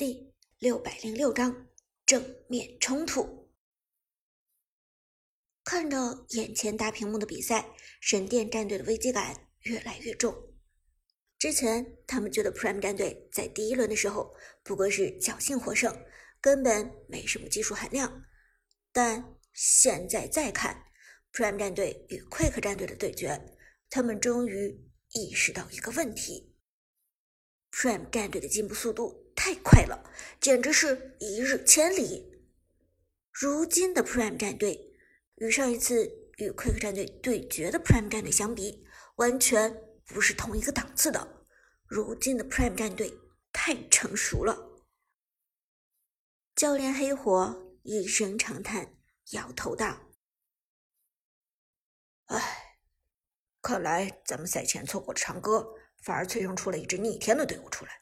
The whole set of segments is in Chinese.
第六百零六章正面冲突。看着眼前大屏幕的比赛，神殿战队的危机感越来越重。之前他们觉得 Prime 战队在第一轮的时候不过是侥幸获胜，根本没什么技术含量。但现在再看 Prime 战队与 Quick 战队的对决，他们终于意识到一个问题：Prime 战队的进步速度。太快了，简直是一日千里。如今的 Prime 战队与上一次与 Quick 战队对决的 Prime 战队相比，完全不是同一个档次的。如今的 Prime 战队太成熟了。教练黑火一声长叹，摇头道：“唉，看来咱们赛前错过了长歌，反而催生出了一支逆天的队伍出来。”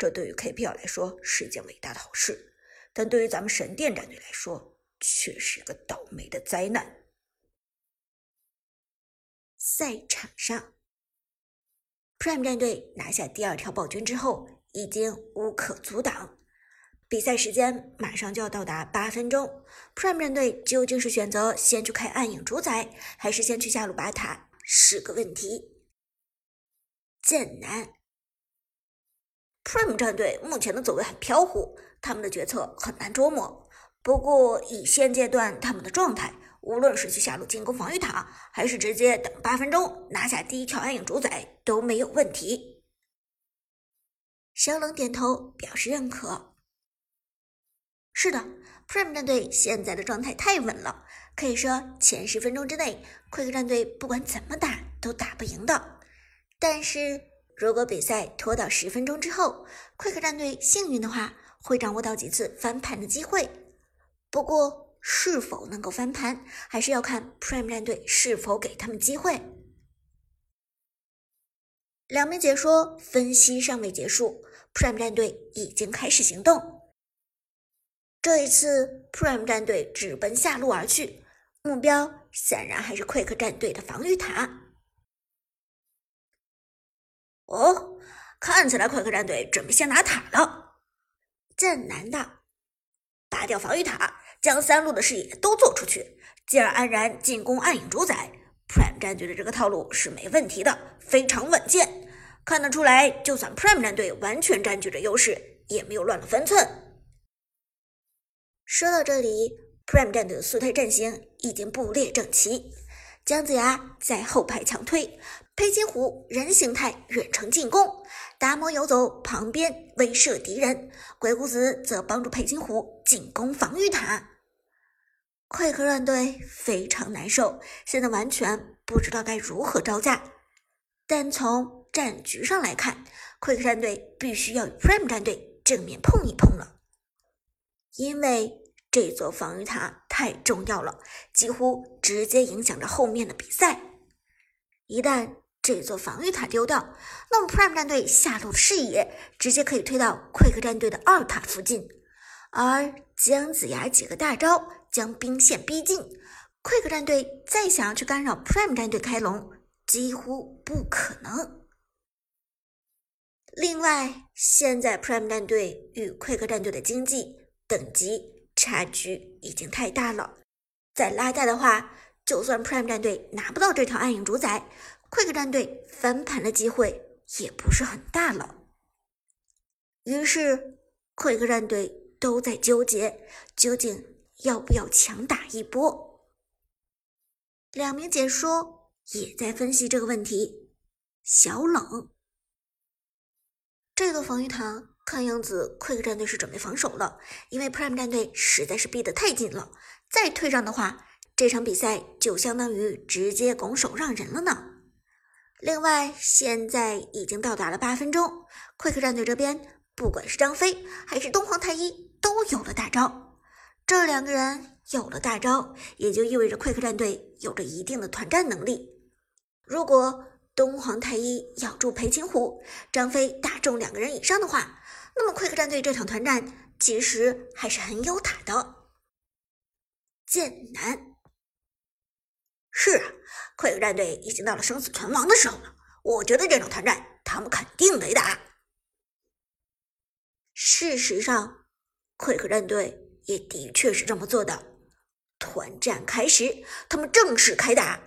这对于 KPL 来说是一件伟大的好事，但对于咱们神殿战队来说却是一个倒霉的灾难。赛场上，Prime 战队拿下第二条暴君之后，已经无可阻挡。比赛时间马上就要到达八分钟，Prime 战队究竟是选择先去开暗影主宰，还是先去下路拔塔，是个问题。剑南。Prime 战队目前的走位很飘忽，他们的决策很难捉摸。不过以现阶段他们的状态，无论是去下路进攻防御塔，还是直接等八分钟拿下第一条暗影主宰都没有问题。小冷点头表示认可。是的，Prime 战队现在的状态太稳了，可以说前十分钟之内，Quick 战队不管怎么打都打不赢的。但是。如果比赛拖到十分钟之后，Quick 战队幸运的话，会掌握到几次翻盘的机会。不过，是否能够翻盘，还是要看 Prime 战队是否给他们机会。两名解说分析尚未结束，Prime 战队已经开始行动。这一次，Prime 战队直奔下路而去，目标显然还是 Quick 战队的防御塔。哦，看起来快克战队准备先拿塔了。正南道，拔掉防御塔，将三路的视野都做出去，继而安然进攻暗影主宰。Prime 战队的这个套路是没问题的，非常稳健。看得出来，就算 Prime 战队完全占据着优势，也没有乱了分寸。说到这里，Prime 战队的速推阵型已经布列整齐。姜子牙在后排强推，佩金虎人形态远程进攻，达摩游走旁边威慑敌人，鬼谷子则帮助佩金虎进攻防御塔。快克战队非常难受，现在完全不知道该如何招架。但从战局上来看，快克战队必须要与 Prime 战队正面碰一碰了，因为。这座防御塔太重要了，几乎直接影响着后面的比赛。一旦这座防御塔丢掉，那么 Prime 战队下路的视野直接可以推到 Quick 战队的二塔附近，而姜子牙几个大招将兵线逼近，Quick 战队再想要去干扰 Prime 战队开龙，几乎不可能。另外，现在 Prime 战队与 Quick 战队的经济等级。差距已经太大了，再拉大的话，就算 Prime 战队拿不到这条暗影主宰，Quick 战队翻盘的机会也不是很大了。于是，Quick 战队都在纠结，究竟要不要强打一波。两名解说也在分析这个问题。小冷，这座防御塔。看样子，Quick 战队是准备防守了，因为 Prime 战队实在是逼得太紧了。再退让的话，这场比赛就相当于直接拱手让人了呢。另外，现在已经到达了八分钟，Quick 战队这边不管是张飞还是东皇太一都有了大招。这两个人有了大招，也就意味着 Quick 战队有着一定的团战能力。如果东皇太一咬住裴擒虎，张飞打中两个人以上的话，那么，Quick 战队这场团战其实还是很有打的。剑南是啊，Quick 战队已经到了生死存亡的时候了。我觉得这场团战他们肯定得打。事实上，奎克战队也的确是这么做的。团战开始，他们正式开打。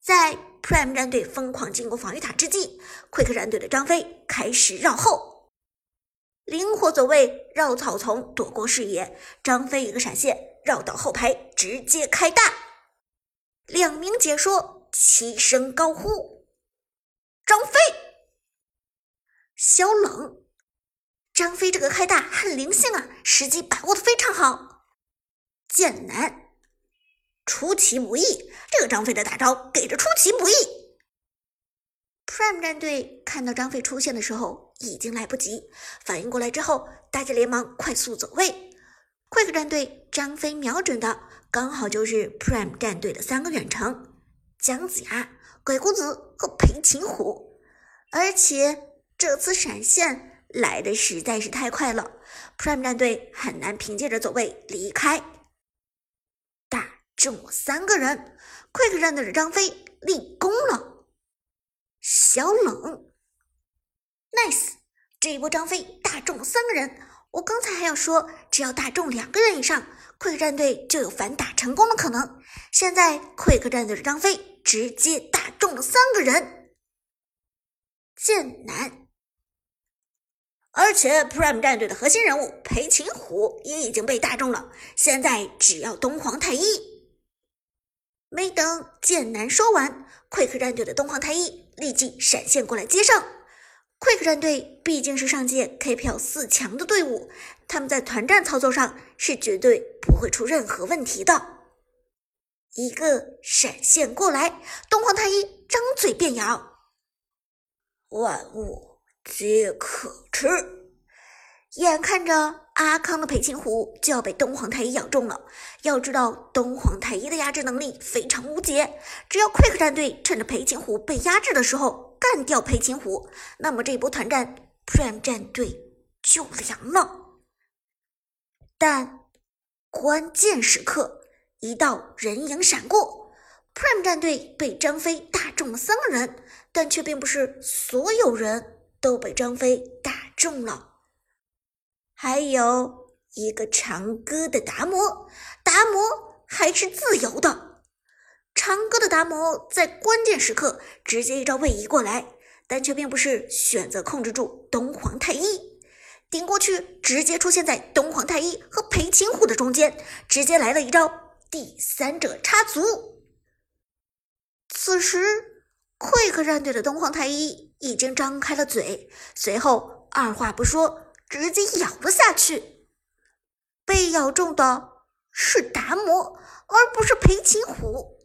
在 Prime 战队疯狂进攻防御塔之际，奎克战队的张飞开始绕后，灵活走位，绕草丛躲过视野。张飞一个闪现，绕到后排，直接开大。两名解说齐声高呼：“张飞！”小冷。张飞这个开大很灵性啊，时机把握的非常好。剑南出其不意，这个张飞的大招给的出其不意。Prime 战队看到张飞出现的时候已经来不及反应过来，之后大家连忙快速走位。Quick 战队张飞瞄准的刚好就是 Prime 战队的三个远程：姜子牙、鬼谷子和裴擒虎，而且这次闪现。来的实在是太快了，Prime 战队很难凭借着走位离开。打中了三个人，Quick 战队的张飞立功了。小冷，Nice，这一波张飞打中了三个人。我刚才还要说，只要打中两个人以上，Quick 战队就有反打成功的可能。现在 Quick 战队的张飞直接打中了三个人，剑南。而且，Prime 战队的核心人物裴擒虎也已经被打中了。现在只要东皇太一。没等剑南说完，Quick 战队的东皇太一立即闪现过来接上。Quick 战队毕竟是上届 KPL 四强的队伍，他们在团战操作上是绝对不会出任何问题的。一个闪现过来，东皇太一张嘴便咬，万物。皆可吃。眼看着阿康的裴擒虎就要被东皇太一咬中了，要知道东皇太一的压制能力非常无解，只要 Quick 战队趁着裴擒虎被压制的时候干掉裴擒虎，那么这波团战 Prime 战队就凉了。但关键时刻，一道人影闪过，Prime 战队被张飞打中了三个人，但却并不是所有人。都被张飞打中了，还有一个长歌的达摩，达摩还是自由的。长歌的达摩在关键时刻直接一招位移过来，但却并不是选择控制住东皇太一，顶过去直接出现在东皇太一和裴擒虎的中间，直接来了一招第三者插足。此时。Quick 战队的东皇太一已经张开了嘴，随后二话不说，直接咬了下去。被咬中的是达摩，而不是裴擒虎。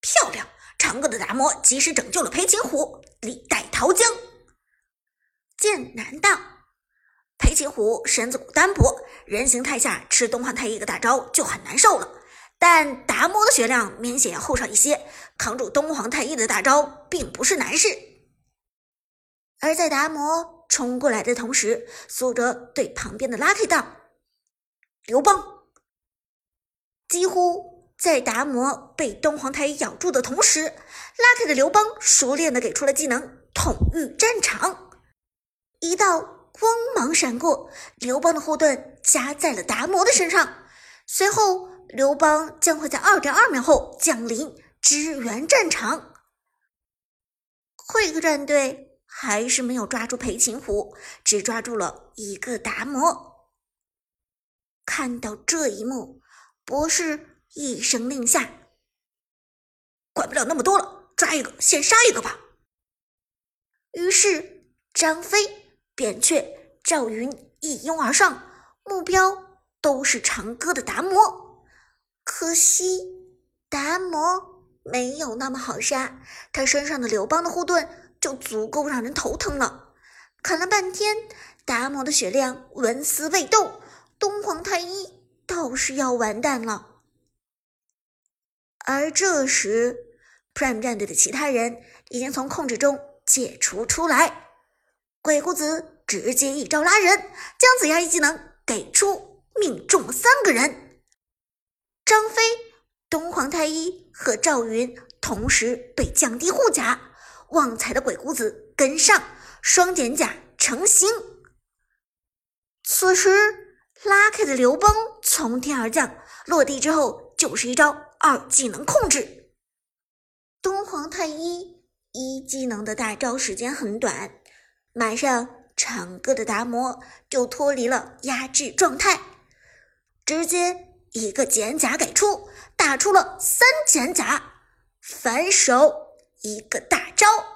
漂亮，长歌的达摩及时拯救了裴擒虎，力代桃僵。剑南道，裴擒虎身子骨单薄，人形态下吃东皇太一个大招就很难受了。但达摩的血量明显要厚上一些，扛住东皇太一的大招并不是难事。而在达摩冲过来的同时，苏哲对旁边的 Lucky 道：“刘邦。”几乎在达摩被东皇太一咬住的同时，Lucky 的刘邦熟练的给出了技能“统御战场”，一道光芒闪过，刘邦的护盾加在了达摩的身上，随后。刘邦将会在二点二秒后降临支援战场。奎克战队还是没有抓住裴擒虎，只抓住了一个达摩。看到这一幕，博士一声令下：“管不了那么多了，抓一个先杀一个吧。”于是张飞、扁鹊、赵云一拥而上，目标都是长歌的达摩。可惜达摩没有那么好杀，他身上的刘邦的护盾就足够让人头疼了。砍了半天，达摩的血量纹丝未动，东皇太一倒是要完蛋了。而这时，Prime 战队的其他人已经从控制中解除出来，鬼谷子直接一招拉人，姜子牙一技能给出，命中了三个人。张飞、东皇太一和赵云同时被降低护甲，旺财的鬼谷子跟上，双减甲成型，此时，拉开的刘邦从天而降，落地之后就是一招二技能控制。东皇太一一技能的大招时间很短，马上长歌的达摩就脱离了压制状态，直接一个减甲给出，打出了三减甲，反手一个大招。